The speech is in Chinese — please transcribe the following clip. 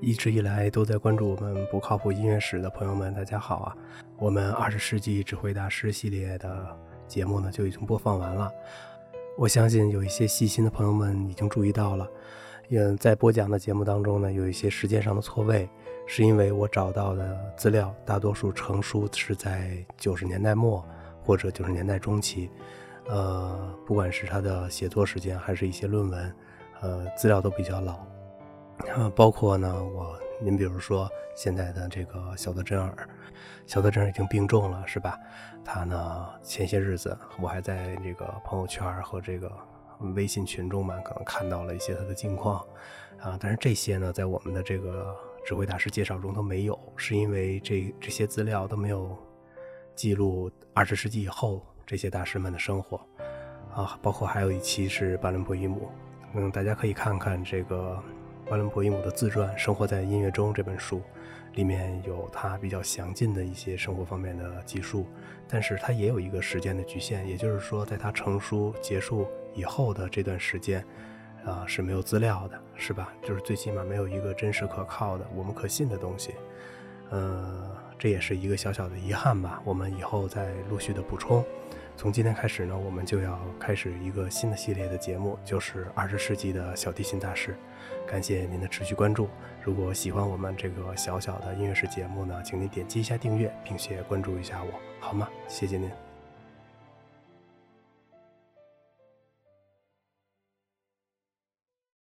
一直以来都在关注我们不靠谱音乐史的朋友们，大家好啊！我们二十世纪指挥大师系列的节目呢就已经播放完了。我相信有一些细心的朋友们已经注意到了，嗯，在播讲的节目当中呢，有一些时间上的错位，是因为我找到的资料大多数成书是在九十年代末或者九十年代中期，呃，不管是他的写作时间还是一些论文，呃，资料都比较老。啊，包括呢，我您比如说现在的这个小德真尔，小德真尔已经病重了，是吧？他呢前些日子我还在这个朋友圈和这个微信群中嘛，可能看到了一些他的近况啊。但是这些呢，在我们的这个指挥大师介绍中都没有，是因为这这些资料都没有记录二十世纪以后这些大师们的生活啊。包括还有一期是巴伦博伊姆，嗯，大家可以看看这个。巴伦博伊姆的自传《生活在音乐中》这本书，里面有他比较详尽的一些生活方面的记述，但是他也有一个时间的局限，也就是说，在他成书结束以后的这段时间，啊是没有资料的，是吧？就是最起码没有一个真实可靠的、我们可信的东西。呃，这也是一个小小的遗憾吧。我们以后再陆续的补充。从今天开始呢，我们就要开始一个新的系列的节目，就是二十世纪的小提琴大师。感谢您的持续关注。如果喜欢我们这个小小的音乐室节目呢，请您点击一下订阅，并且关注一下我，好吗？谢谢您。